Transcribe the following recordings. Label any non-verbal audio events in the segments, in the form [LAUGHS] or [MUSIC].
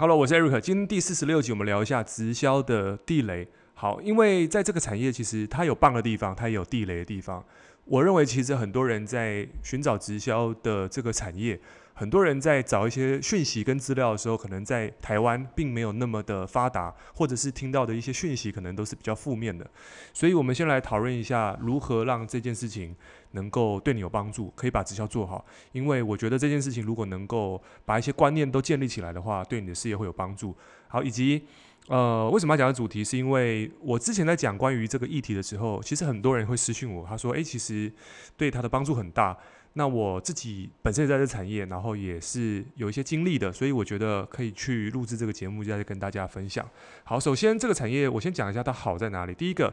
Hello，我是 Eric。今天第四十六集，我们聊一下直销的地雷。好，因为在这个产业，其实它有棒的地方，它也有地雷的地方。我认为，其实很多人在寻找直销的这个产业。很多人在找一些讯息跟资料的时候，可能在台湾并没有那么的发达，或者是听到的一些讯息可能都是比较负面的。所以，我们先来讨论一下如何让这件事情能够对你有帮助，可以把直销做好。因为我觉得这件事情如果能够把一些观念都建立起来的话，对你的事业会有帮助。好，以及呃，为什么要讲的主题？是因为我之前在讲关于这个议题的时候，其实很多人会私讯我，他说：“诶，其实对他的帮助很大。”那我自己本身也在这产业，然后也是有一些经历的，所以我觉得可以去录制这个节目，再跟大家分享。好，首先这个产业我先讲一下它好在哪里。第一个，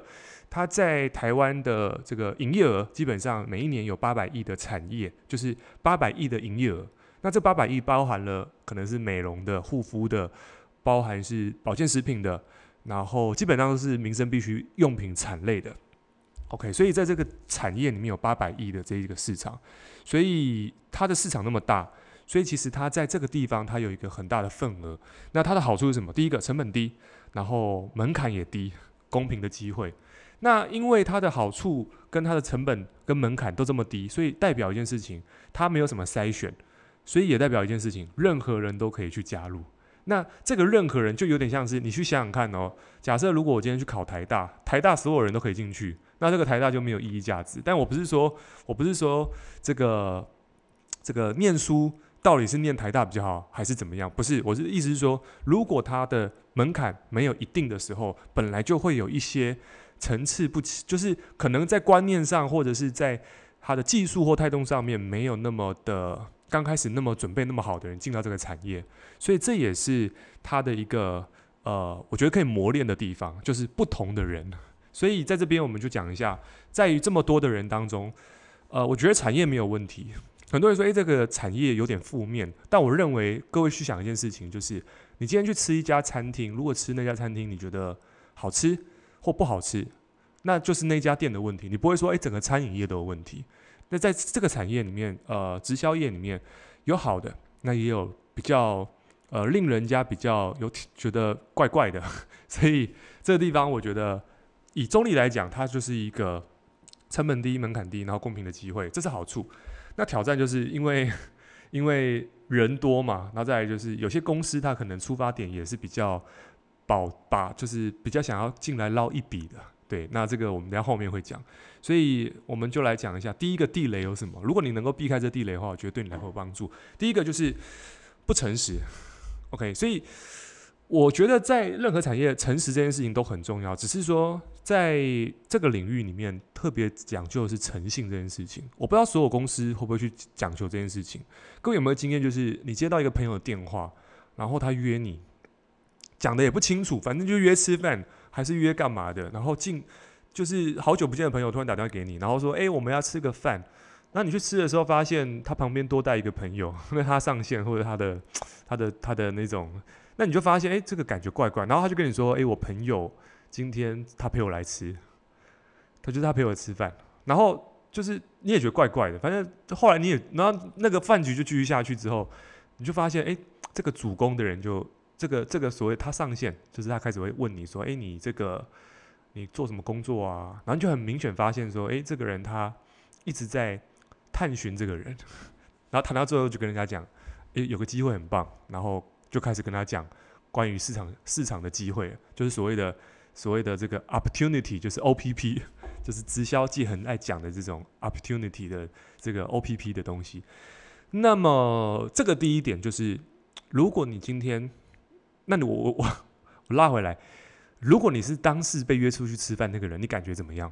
它在台湾的这个营业额基本上每一年有八百亿的产业，就是八百亿的营业额。那这八百亿包含了可能是美容的、护肤的，包含是保健食品的，然后基本上都是民生必需用品产类的。OK，所以在这个产业里面有八百亿的这一个市场。所以它的市场那么大，所以其实它在这个地方它有一个很大的份额。那它的好处是什么？第一个成本低，然后门槛也低，公平的机会。那因为它的好处跟它的成本跟门槛都这么低，所以代表一件事情，它没有什么筛选，所以也代表一件事情，任何人都可以去加入。那这个任何人就有点像是你去想想看哦，假设如果我今天去考台大，台大所有人都可以进去。那这个台大就没有意义价值，但我不是说，我不是说这个这个念书到底是念台大比较好，还是怎么样？不是，我是意思是说，如果它的门槛没有一定的时候，本来就会有一些层次不齐，就是可能在观念上或者是在它的技术或态度上面没有那么的刚开始那么准备那么好的人进到这个产业，所以这也是他的一个呃，我觉得可以磨练的地方，就是不同的人。所以在这边我们就讲一下，在于这么多的人当中，呃，我觉得产业没有问题。很多人说，诶，这个产业有点负面，但我认为各位去想一件事情，就是你今天去吃一家餐厅，如果吃那家餐厅你觉得好吃或不好吃，那就是那家店的问题。你不会说，诶，整个餐饮业都有问题。那在这个产业里面，呃，直销业里面有好的，那也有比较呃令人家比较有觉得怪怪的。[LAUGHS] 所以这个地方我觉得。以中立来讲，它就是一个成本低、门槛低，然后公平的机会，这是好处。那挑战就是因为因为人多嘛，然后再来就是有些公司它可能出发点也是比较保把，就是比较想要进来捞一笔的。对，那这个我们等下后面会讲，所以我们就来讲一下第一个地雷有什么。如果你能够避开这地雷的话，我觉得对你来说有帮助。第一个就是不诚实。OK，所以。我觉得在任何产业，诚实这件事情都很重要。只是说，在这个领域里面，特别讲究的是诚信这件事情。我不知道所有公司会不会去讲究这件事情。各位有没有经验？就是你接到一个朋友的电话，然后他约你，讲的也不清楚，反正就约吃饭，还是约干嘛的？然后进就是好久不见的朋友突然打电话给你，然后说：“诶，我们要吃个饭。”那你去吃的时候，发现他旁边多带一个朋友，[LAUGHS] 因为他上线或者他的、他的、他的那种。那你就发现，哎，这个感觉怪怪。然后他就跟你说，哎，我朋友今天他陪我来吃，他就是他陪我吃饭。然后就是你也觉得怪怪的。反正后来你也，然后那个饭局就继续下去之后，你就发现，哎，这个主攻的人就这个这个所谓他上线，就是他开始会问你说，哎，你这个你做什么工作啊？然后就很明显发现说，哎，这个人他一直在探寻这个人。[LAUGHS] 然后谈到最后就跟人家讲，哎，有个机会很棒。然后。就开始跟他讲关于市场市场的机会，就是所谓的所谓的这个 opportunity，就是 OPP，[LAUGHS] 就是直销界很爱讲的这种 opportunity 的这个 OPP 的东西。那么这个第一点就是，如果你今天，那你 [LAUGHS] 我我我我拉回来，如果你是当时被约出去吃饭那个人，你感觉怎么样？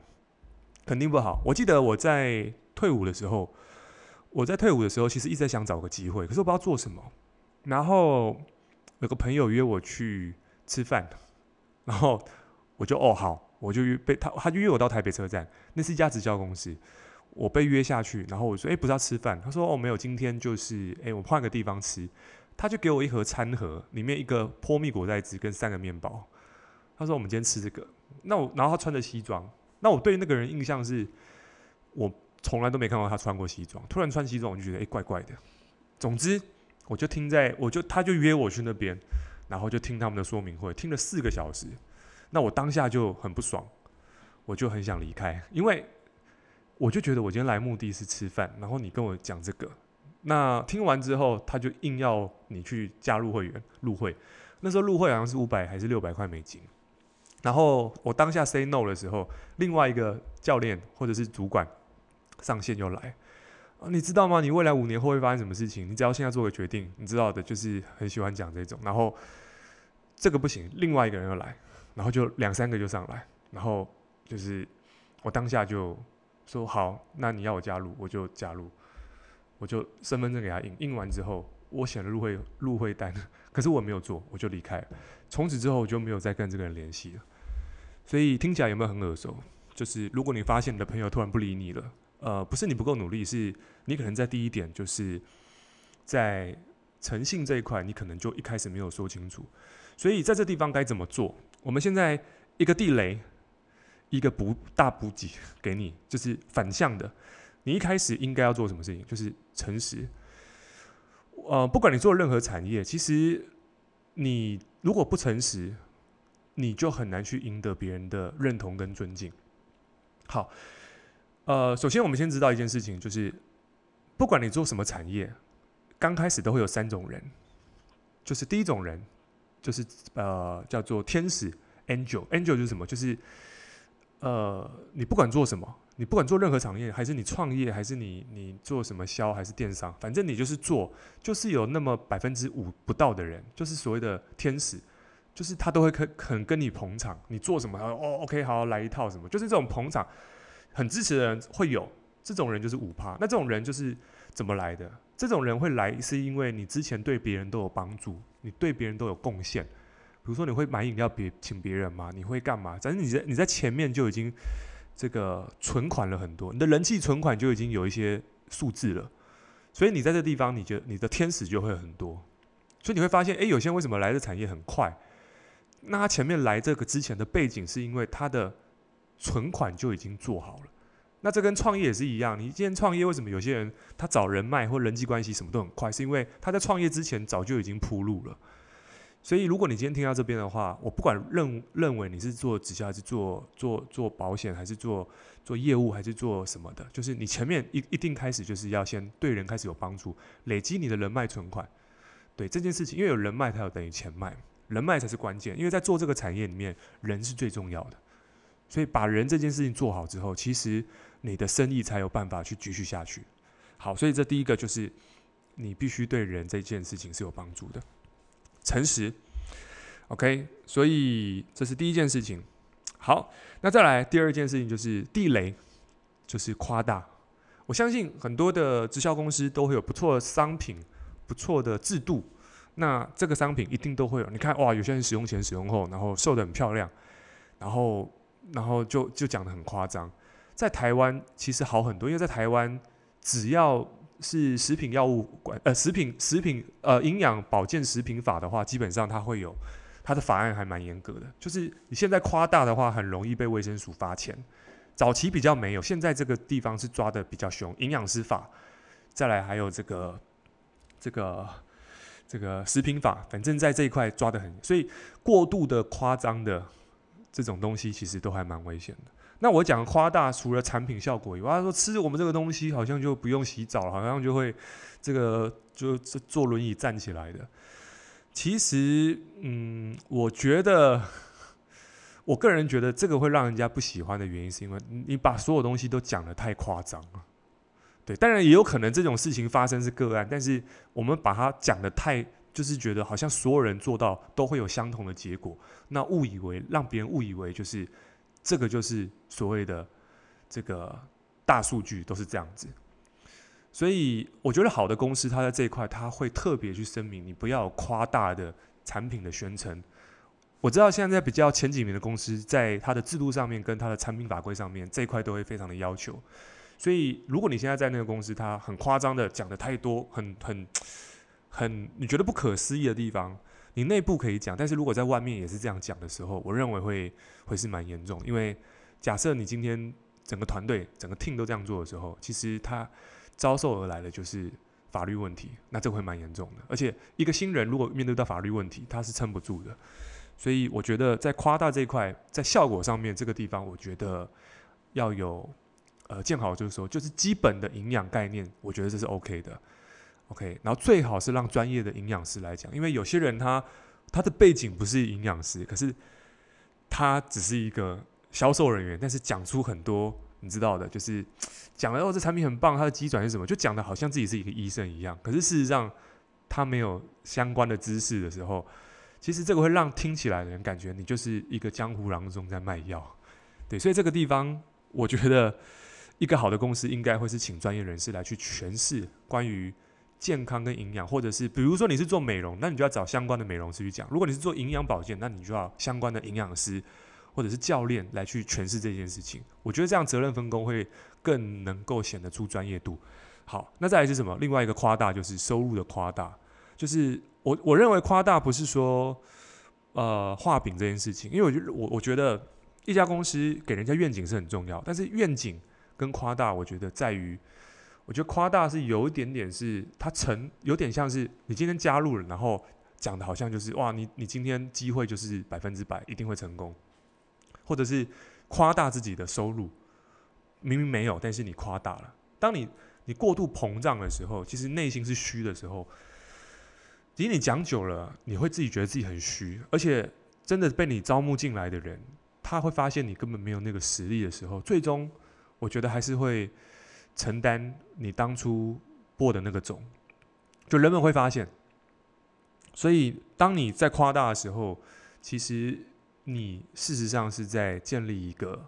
肯定不好。我记得我在退伍的时候，我在退伍的时候，其实一直想找个机会，可是我不知道做什么，然后。有个朋友约我去吃饭，然后我就哦好，我就约被他，他就约我到台北车站，那是一家直销公司，我被约下去，然后我说哎，不是要吃饭，他说哦没有，今天就是哎我换个地方吃，他就给我一盒餐盒，里面一个波蜜果袋子跟三个面包，他说我们今天吃这个，那我然后他穿着西装，那我对那个人印象是，我从来都没看过他穿过西装，突然穿西装我就觉得哎怪怪的，总之。我就听在，我就他就约我去那边，然后就听他们的说明会，听了四个小时。那我当下就很不爽，我就很想离开，因为我就觉得我今天来目的是吃饭，然后你跟我讲这个，那听完之后他就硬要你去加入会员入会，那时候入会好像是五百还是六百块美金，然后我当下 say no 的时候，另外一个教练或者是主管上线又来，你知道吗？你未来五年后会发生什么事情？你只要现在做个决定，你知道的，就是很喜欢讲这种，然后这个不行，另外一个人又来。然后就两三个就上来，然后就是我当下就说好，那你要我加入，我就加入，我就身份证给他印，印完之后我写了入会入会单，可是我没有做，我就离开了。从此之后我就没有再跟这个人联系了。所以听起来有没有很耳熟？就是如果你发现你的朋友突然不理你了，呃，不是你不够努力，是你可能在第一点就是在诚信这一块，你可能就一开始没有说清楚。所以在这地方该怎么做？我们现在一个地雷，一个补大补给给你，就是反向的。你一开始应该要做什么事情？就是诚实。呃，不管你做任何产业，其实你如果不诚实，你就很难去赢得别人的认同跟尊敬。好，呃，首先我们先知道一件事情，就是不管你做什么产业，刚开始都会有三种人，就是第一种人。就是呃，叫做天使 angel，angel 就是什么？就是呃，你不管做什么，你不管做任何产业，还是你创业，还是你你做什么销，还是电商，反正你就是做，就是有那么百分之五不到的人，就是所谓的天使，就是他都会肯肯跟你捧场，你做什么，他说哦，OK，好，来一套什么，就是这种捧场，很支持的人会有，这种人就是五趴，那这种人就是怎么来的？这种人会来，是因为你之前对别人都有帮助，你对别人都有贡献。比如说，你会买饮料别请别人吗？你会干嘛？反正你在你在前面就已经这个存款了很多，你的人气存款就已经有一些数字了。所以你在这地方，你觉得你的天使就会很多。所以你会发现，诶，有些人为什么来的产业很快？那他前面来这个之前的背景，是因为他的存款就已经做好了。那这跟创业也是一样，你今天创业，为什么有些人他找人脉或人际关系什么都很快？是因为他在创业之前早就已经铺路了。所以，如果你今天听到这边的话，我不管认认为你是做直销还是做做做保险，还是做做业务，还是做什么的，就是你前面一一定开始就是要先对人开始有帮助，累积你的人脉存款。对这件事情，因为有人脉才有等于钱脉，人脉才是关键。因为在做这个产业里面，人是最重要的。所以，把人这件事情做好之后，其实。你的生意才有办法去继续下去。好，所以这第一个就是你必须对人这件事情是有帮助的，诚实。OK，所以这是第一件事情。好，那再来第二件事情就是地雷，就是夸大。我相信很多的直销公司都会有不错的商品、不错的制度。那这个商品一定都会有。你看，哇，有些人使用前、使用后，然后瘦得很漂亮，然后然后就就讲得很夸张。在台湾其实好很多，因为在台湾只要是食品药物管呃食品食品呃营养保健食品法的话，基本上它会有它的法案还蛮严格的。就是你现在夸大的话，很容易被卫生署罚钱。早期比较没有，现在这个地方是抓得比较凶。营养师法，再来还有这个这个这个食品法，反正在这一块抓得很，所以过度的夸张的这种东西，其实都还蛮危险的。那我讲夸大，除了产品效果以外，他说吃我们这个东西好像就不用洗澡了，好像就会这个就坐轮椅站起来的。其实，嗯，我觉得，我个人觉得这个会让人家不喜欢的原因，是因为你把所有东西都讲得太夸张了。对，当然也有可能这种事情发生是个案，但是我们把它讲得太，就是觉得好像所有人做到都会有相同的结果，那误以为让别人误以为就是。这个就是所谓的这个大数据都是这样子，所以我觉得好的公司，它在这一块，它会特别去声明，你不要夸大的产品的宣称。我知道现在比较前几名的公司，在它的制度上面跟它的产品法规上面这一块都会非常的要求。所以如果你现在在那个公司，它很夸张的讲的太多，很很很你觉得不可思议的地方。你内部可以讲，但是如果在外面也是这样讲的时候，我认为会会是蛮严重。因为假设你今天整个团队、整个 team 都这样做的时候，其实他遭受而来的就是法律问题，那这会蛮严重的。而且一个新人如果面对到法律问题，他是撑不住的。所以我觉得在夸大这一块，在效果上面这个地方，我觉得要有呃见好就是说，就是基本的营养概念，我觉得这是 OK 的。OK，然后最好是让专业的营养师来讲，因为有些人他他的背景不是营养师，可是他只是一个销售人员，但是讲出很多你知道的，就是 [TSK] 讲了哦，这产品很棒，它的机转是什么，就讲的好像自己是一个医生一样。可是事实上他没有相关的知识的时候，其实这个会让听起来的人感觉你就是一个江湖郎中在卖药。对，所以这个地方我觉得一个好的公司应该会是请专业人士来去诠释关于。健康跟营养，或者是比如说你是做美容，那你就要找相关的美容师去讲；如果你是做营养保健，那你就要相关的营养师或者是教练来去诠释这件事情。我觉得这样责任分工会更能够显得出专业度。好，那再来是什么？另外一个夸大就是收入的夸大，就是我我认为夸大不是说呃画饼这件事情，因为我觉得我我觉得一家公司给人家愿景是很重要，但是愿景跟夸大，我觉得在于。我觉得夸大是有一点点是，它成有点像是你今天加入了，然后讲的好像就是哇，你你今天机会就是百分之百一定会成功，或者是夸大自己的收入，明明没有，但是你夸大了。当你你过度膨胀的时候，其实内心是虚的时候，其实你讲久了，你会自己觉得自己很虚，而且真的被你招募进来的人，他会发现你根本没有那个实力的时候，最终我觉得还是会。承担你当初播的那个种，就人们会发现。所以，当你在夸大的时候，其实你事实上是在建立一个，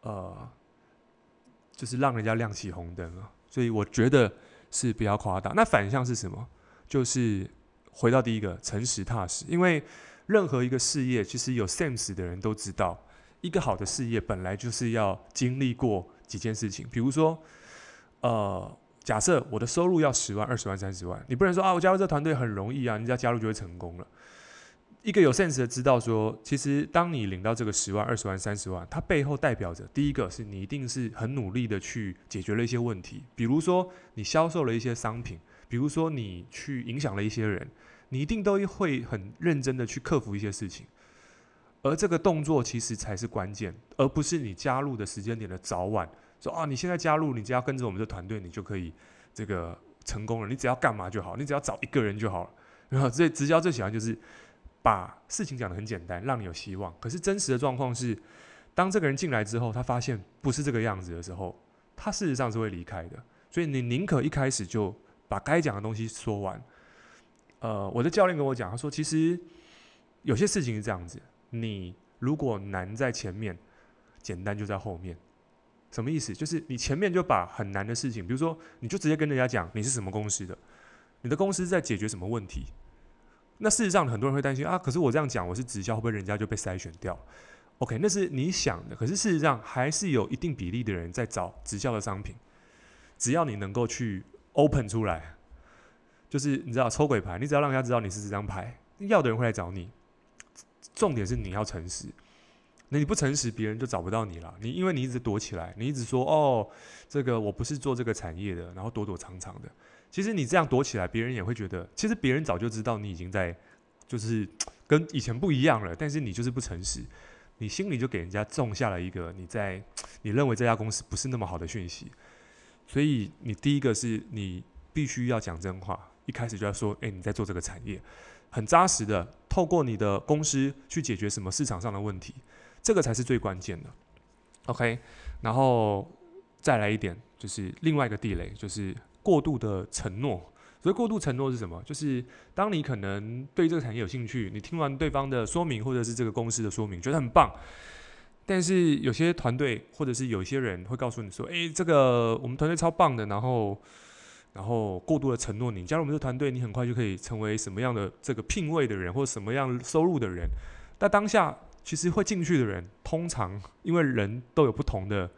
呃，就是让人家亮起红灯了。所以，我觉得是不要夸大。那反向是什么？就是回到第一个，诚实踏实。因为任何一个事业，其实有 sense 的人都知道，一个好的事业本来就是要经历过几件事情，比如说。呃，假设我的收入要十万、二十万、三十万，你不能说啊，我加入这团队很容易啊，你只要加入就会成功了。一个有 sense 的知道说，其实当你领到这个十万、二十万、三十万，它背后代表着第一个是你一定是很努力的去解决了一些问题，比如说你销售了一些商品，比如说你去影响了一些人，你一定都会很认真的去克服一些事情，而这个动作其实才是关键，而不是你加入的时间点的早晚。说啊，你现在加入，你只要跟着我们的团队，你就可以这个成功了。你只要干嘛就好，你只要找一个人就好了。然后，这直销最喜欢就是把事情讲得很简单，让你有希望。可是真实的状况是，当这个人进来之后，他发现不是这个样子的时候，他事实上是会离开的。所以你宁可一开始就把该讲的东西说完。呃，我的教练跟我讲，他说其实有些事情是这样子，你如果难在前面，简单就在后面。什么意思？就是你前面就把很难的事情，比如说，你就直接跟人家讲你是什么公司的，你的公司在解决什么问题。那事实上，很多人会担心啊，可是我这样讲，我是直销，会不会人家就被筛选掉？OK，那是你想的。可是事实上，还是有一定比例的人在找直销的商品。只要你能够去 open 出来，就是你知道抽鬼牌，你只要让人家知道你是这张牌，要的人会来找你。重点是你要诚实。那你不诚实，别人就找不到你了。你因为你一直躲起来，你一直说哦，这个我不是做这个产业的，然后躲躲藏藏的。其实你这样躲起来，别人也会觉得，其实别人早就知道你已经在，就是跟以前不一样了。但是你就是不诚实，你心里就给人家种下了一个你在你认为这家公司不是那么好的讯息。所以你第一个是你必须要讲真话，一开始就要说，诶，你在做这个产业，很扎实的，透过你的公司去解决什么市场上的问题。这个才是最关键的，OK，然后再来一点，就是另外一个地雷，就是过度的承诺。所以过度承诺是什么？就是当你可能对这个产业有兴趣，你听完对方的说明或者是这个公司的说明，觉得很棒，但是有些团队或者是有些人会告诉你说：“诶，这个我们团队超棒的。”然后，然后过度的承诺你加入我们这个团队，你很快就可以成为什么样的这个聘位的人，或者什么样收入的人。但当下。其实会进去的人，通常因为人都有不同的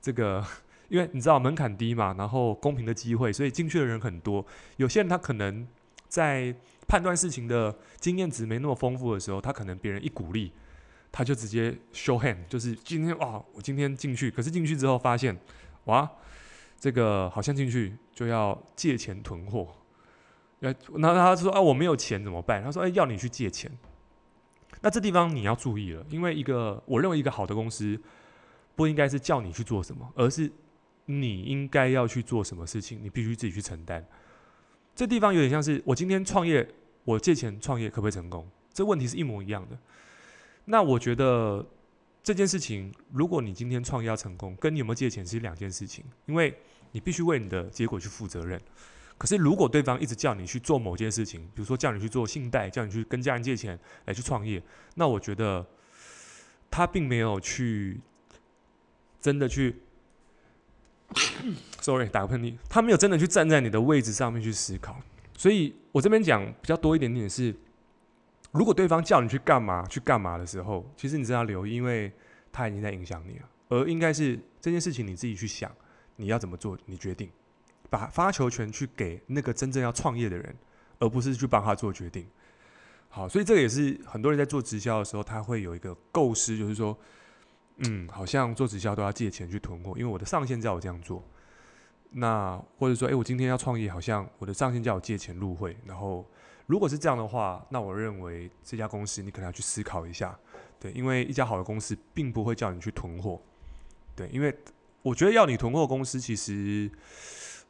这个，[LAUGHS] 因为你知道门槛低嘛，然后公平的机会，所以进去的人很多。有些人他可能在判断事情的经验值没那么丰富的时候，他可能别人一鼓励，他就直接 show hand，就是今天哇，我今天进去，可是进去之后发现，哇，这个好像进去就要借钱囤货，那那他说啊我没有钱怎么办？他说哎要你去借钱，那这地方你要注意了，因为一个我认为一个好的公司不应该是叫你去做什么，而是你应该要去做什么事情，你必须自己去承担。这地方有点像是我今天创业，我借钱创业可不可以成功？这问题是一模一样的。那我觉得这件事情，如果你今天创业要成功，跟你有没有借钱是两件事情，因为你必须为你的结果去负责任。可是如果对方一直叫你去做某件事情，比如说叫你去做信贷，叫你去跟家人借钱来去创业，那我觉得他并没有去真的去。[COUGHS] Sorry，打个喷嚏。他没有真的去站在你的位置上面去思考，所以我这边讲比较多一点点是，如果对方叫你去干嘛去干嘛的时候，其实你真要留意，因为他已经在影响你了。而应该是这件事情你自己去想，你要怎么做，你决定，把发球权去给那个真正要创业的人，而不是去帮他做决定。好，所以这个也是很多人在做直销的时候，他会有一个构思，就是说。嗯，好像做直销都要借钱去囤货，因为我的上线叫我这样做。那或者说，哎，我今天要创业，好像我的上线叫我借钱入会。然后，如果是这样的话，那我认为这家公司你可能要去思考一下，对，因为一家好的公司并不会叫你去囤货，对，因为我觉得要你囤货公司，其实，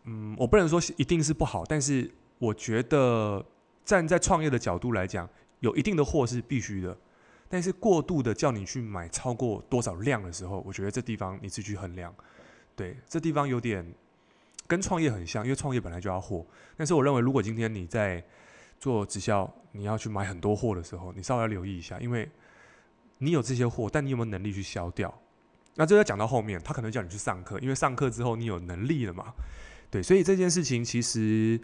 嗯，我不能说一定是不好，但是我觉得站在创业的角度来讲，有一定的货是必须的。但是过度的叫你去买超过多少量的时候，我觉得这地方你自己去衡量。对，这地方有点跟创业很像，因为创业本来就要货。但是我认为，如果今天你在做直销，你要去买很多货的时候，你稍微留意一下，因为你有这些货，但你有没有能力去销掉？那这个讲到后面，他可能叫你去上课，因为上课之后你有能力了嘛。对，所以这件事情其实，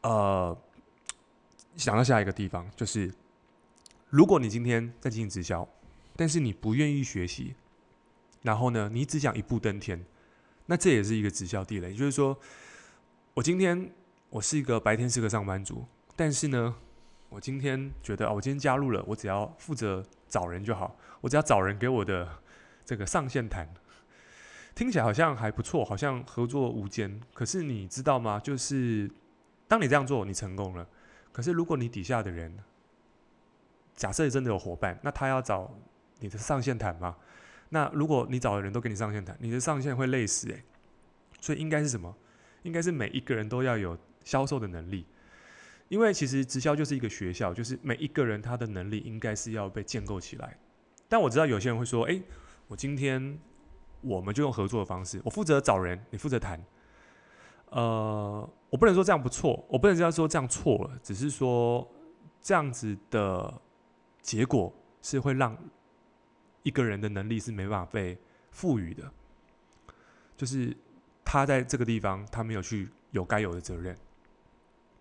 呃，想到下一个地方就是。如果你今天在进行直销，但是你不愿意学习，然后呢，你只想一步登天，那这也是一个直销地雷。就是说，我今天我是一个白天是个上班族，但是呢，我今天觉得啊，我今天加入了，我只要负责找人就好，我只要找人给我的这个上线谈，听起来好像还不错，好像合作无间。可是你知道吗？就是当你这样做，你成功了。可是如果你底下的人，假设真的有伙伴，那他要找你的上线谈吗？那如果你找的人都跟你上线谈，你的上线会累死诶。所以应该是什么？应该是每一个人都要有销售的能力，因为其实直销就是一个学校，就是每一个人他的能力应该是要被建构起来。但我知道有些人会说，诶，我今天我们就用合作的方式，我负责找人，你负责谈。呃，我不能说这样不错，我不能这样说这样错了，只是说这样子的。结果是会让一个人的能力是没办法被赋予的，就是他在这个地方他没有去有该有的责任，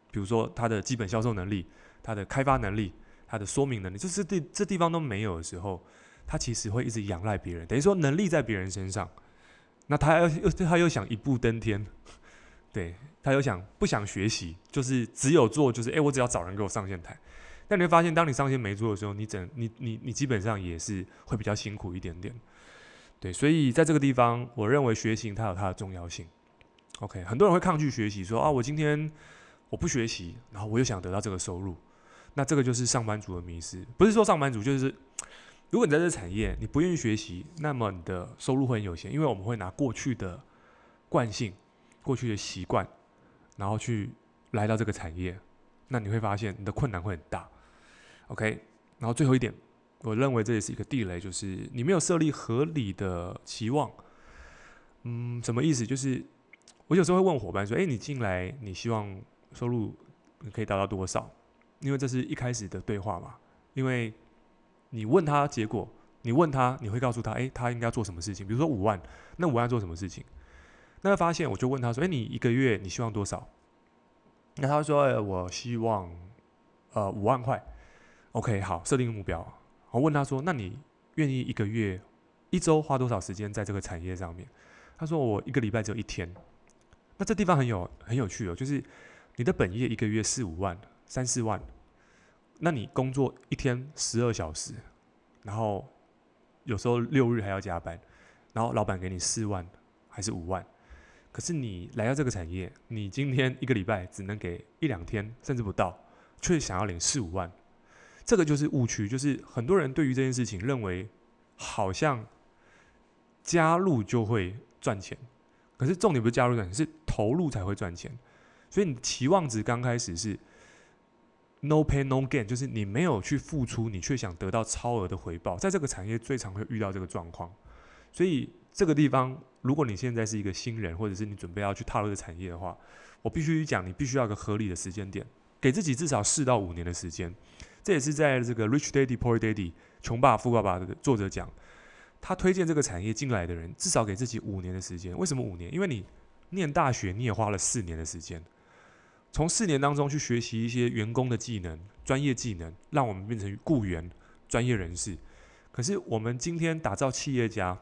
比如说他的基本销售能力、他的开发能力、他的说明能力，就是这这地方都没有的时候，他其实会一直仰赖别人，等于说能力在别人身上，那他又又他又想一步登天，[LAUGHS] 对，他又想不想学习，就是只有做就是诶，我只要找人给我上线台。但你会发现，当你上线没做的时候，你整你你你基本上也是会比较辛苦一点点，对，所以在这个地方，我认为学习它有它的重要性。OK，很多人会抗拒学习，说啊，我今天我不学习，然后我又想得到这个收入，那这个就是上班族的迷失。不是说上班族就是，如果你在这产业你不愿意学习，那么你的收入会很有限，因为我们会拿过去的惯性、过去的习惯，然后去来到这个产业，那你会发现你的困难会很大。OK，然后最后一点，我认为这也是一个地雷，就是你没有设立合理的期望。嗯，什么意思？就是我有时候会问伙伴说：“诶，你进来，你希望收入可以达到多少？”因为这是一开始的对话嘛。因为你问他结果，你问他，你会告诉他：“诶，他应该做什么事情？”比如说五万，那五万做什么事情？那他发现，我就问他说：“诶，你一个月你希望多少？”那他说：“诶，我希望呃五万块。” OK，好，设定个目标。我问他说：“那你愿意一个月、一周花多少时间在这个产业上面？”他说：“我一个礼拜只有一天。”那这地方很有很有趣哦，就是你的本业一个月四五万、三四万，那你工作一天十二小时，然后有时候六日还要加班，然后老板给你四万还是五万，可是你来到这个产业，你今天一个礼拜只能给一两天，甚至不到，却想要领四五万，这个就是误区。就是很多人对于这件事情认为，好像加入就会赚钱，可是重点不是加入赚钱，是投入才会赚钱。所以你期望值刚开始是 no pay no gain，就是你没有去付出，你却想得到超额的回报，在这个产业最常会遇到这个状况。所以这个地方，如果你现在是一个新人，或者是你准备要去踏入这个产业的话，我必须讲，你必须要有个合理的时间点，给自己至少四到五年的时间。这也是在这个《Rich Daddy Poor Daddy》穷爸富爸爸的作者讲，他推荐这个产业进来的人，至少给自己五年的时间。为什么五年？因为你念大学你也花了四年的时间。从四年当中去学习一些员工的技能、专业技能，让我们变成雇员、专业人士。可是我们今天打造企业家，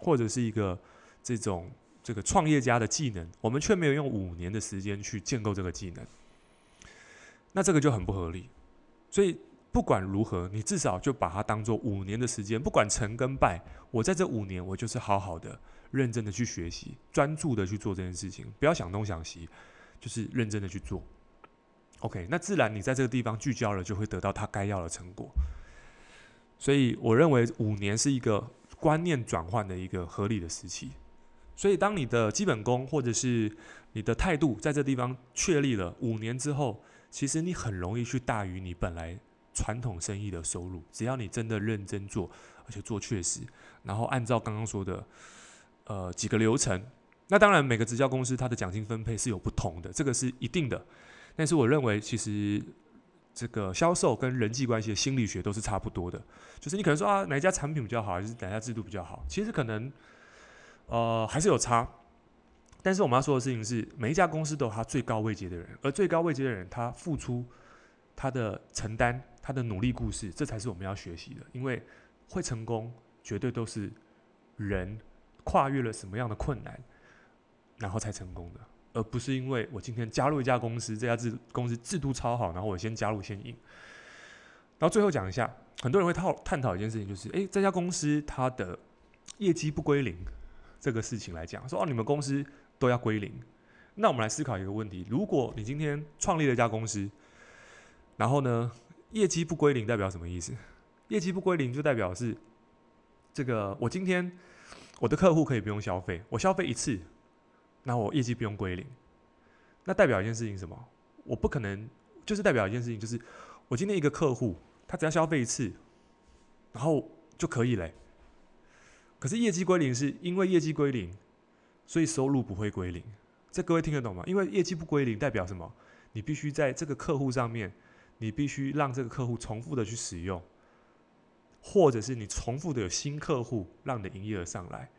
或者是一个这种这个创业家的技能，我们却没有用五年的时间去建构这个技能，那这个就很不合理。所以不管如何，你至少就把它当做五年的时间，不管成跟败，我在这五年我就是好好的、认真的去学习，专注的去做这件事情，不要想东想西。就是认真的去做，OK，那自然你在这个地方聚焦了，就会得到他该要的成果。所以我认为五年是一个观念转换的一个合理的时期。所以当你的基本功或者是你的态度在这地方确立了五年之后，其实你很容易去大于你本来传统生意的收入。只要你真的认真做，而且做确实，然后按照刚刚说的呃几个流程。那当然，每个直销公司它的奖金分配是有不同的，这个是一定的。但是我认为，其实这个销售跟人际关系的心理学都是差不多的。就是你可能说啊，哪一家产品比较好，还是哪一家制度比较好？其实可能呃还是有差。但是我们要说的事情是，每一家公司都有他最高位阶的人，而最高位阶的人，他付出他的承担、他的努力故事，这才是我们要学习的。因为会成功，绝对都是人跨越了什么样的困难。然后才成功的，而不是因为我今天加入一家公司，这家制公司制度超好，然后我先加入先赢。然后最后讲一下，很多人会讨探讨一件事情，就是诶，这家公司它的业绩不归零这个事情来讲，说哦，你们公司都要归零。那我们来思考一个问题：如果你今天创立了一家公司，然后呢，业绩不归零代表什么意思？业绩不归零就代表是这个，我今天我的客户可以不用消费，我消费一次。那我业绩不用归零，那代表一件事情什么？我不可能，就是代表一件事情，就是我今天一个客户，他只要消费一次，然后就可以嘞。可是业绩归零是因为业绩归零，所以收入不会归零。这各位听得懂吗？因为业绩不归零代表什么？你必须在这个客户上面，你必须让这个客户重复的去使用，或者是你重复的有新客户让你的营业额上来，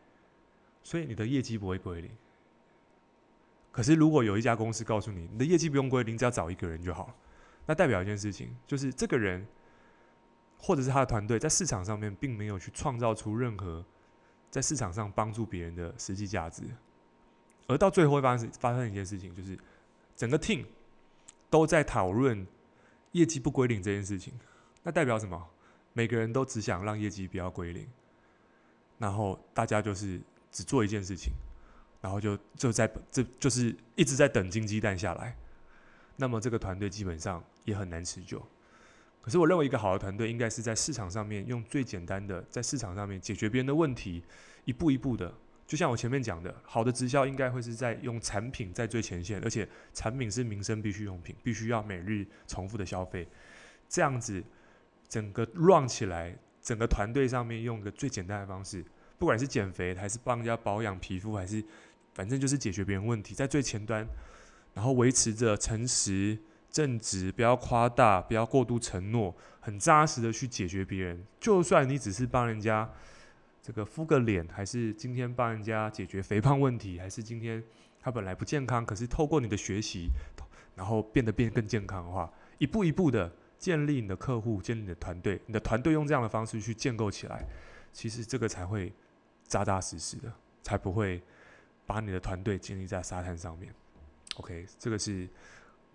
所以你的业绩不会归零。可是，如果有一家公司告诉你，你的业绩不用归零，只要找一个人就好，那代表一件事情，就是这个人或者是他的团队在市场上面并没有去创造出任何在市场上帮助别人的实际价值，而到最后会发生发生一件事情，就是整个 team 都在讨论业绩不归零这件事情，那代表什么？每个人都只想让业绩不要归零，然后大家就是只做一件事情。然后就就在这就是一直在等金鸡蛋下来，那么这个团队基本上也很难持久。可是我认为一个好的团队应该是在市场上面用最简单的在市场上面解决别人的问题，一步一步的。就像我前面讲的，好的直销应该会是在用产品在最前线，而且产品是民生必需用品，必须要每日重复的消费。这样子整个 run 起来，整个团队上面用个最简单的方式，不管是减肥还是帮人家保养皮肤，还是反正就是解决别人问题，在最前端，然后维持着诚实、正直，不要夸大，不要过度承诺，很扎实的去解决别人。就算你只是帮人家这个敷个脸，还是今天帮人家解决肥胖问题，还是今天他本来不健康，可是透过你的学习，然后变得变更健康的话，一步一步的建立你的客户，建立你的团队，你的团队用这样的方式去建构起来，其实这个才会扎扎实实的，才不会。把你的团队建立在沙滩上面，OK，这个是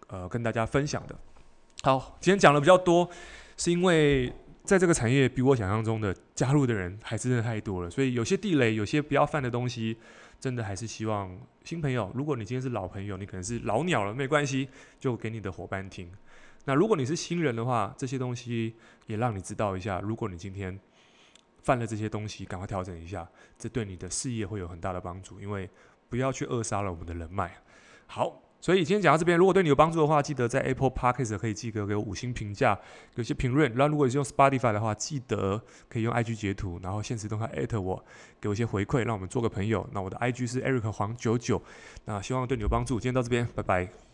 呃跟大家分享的。好，今天讲的比较多，是因为在这个产业比我想象中的加入的人还真的太多了，所以有些地雷，有些不要犯的东西，真的还是希望新朋友，如果你今天是老朋友，你可能是老鸟了，没关系，就给你的伙伴听。那如果你是新人的话，这些东西也让你知道一下。如果你今天犯了这些东西，赶快调整一下，这对你的事业会有很大的帮助。因为不要去扼杀了我们的人脉。好。所以今天讲到这边，如果对你有帮助的话，记得在 Apple Podcast 可以记得给我五星评价，有些评论。然后如果你是用 Spotify 的话，记得可以用 IG 截图，然后现实动态艾特我，给我一些回馈，让我们做个朋友。那我的 IG 是 Eric 黄九九，那希望对你有帮助。今天到这边，拜拜。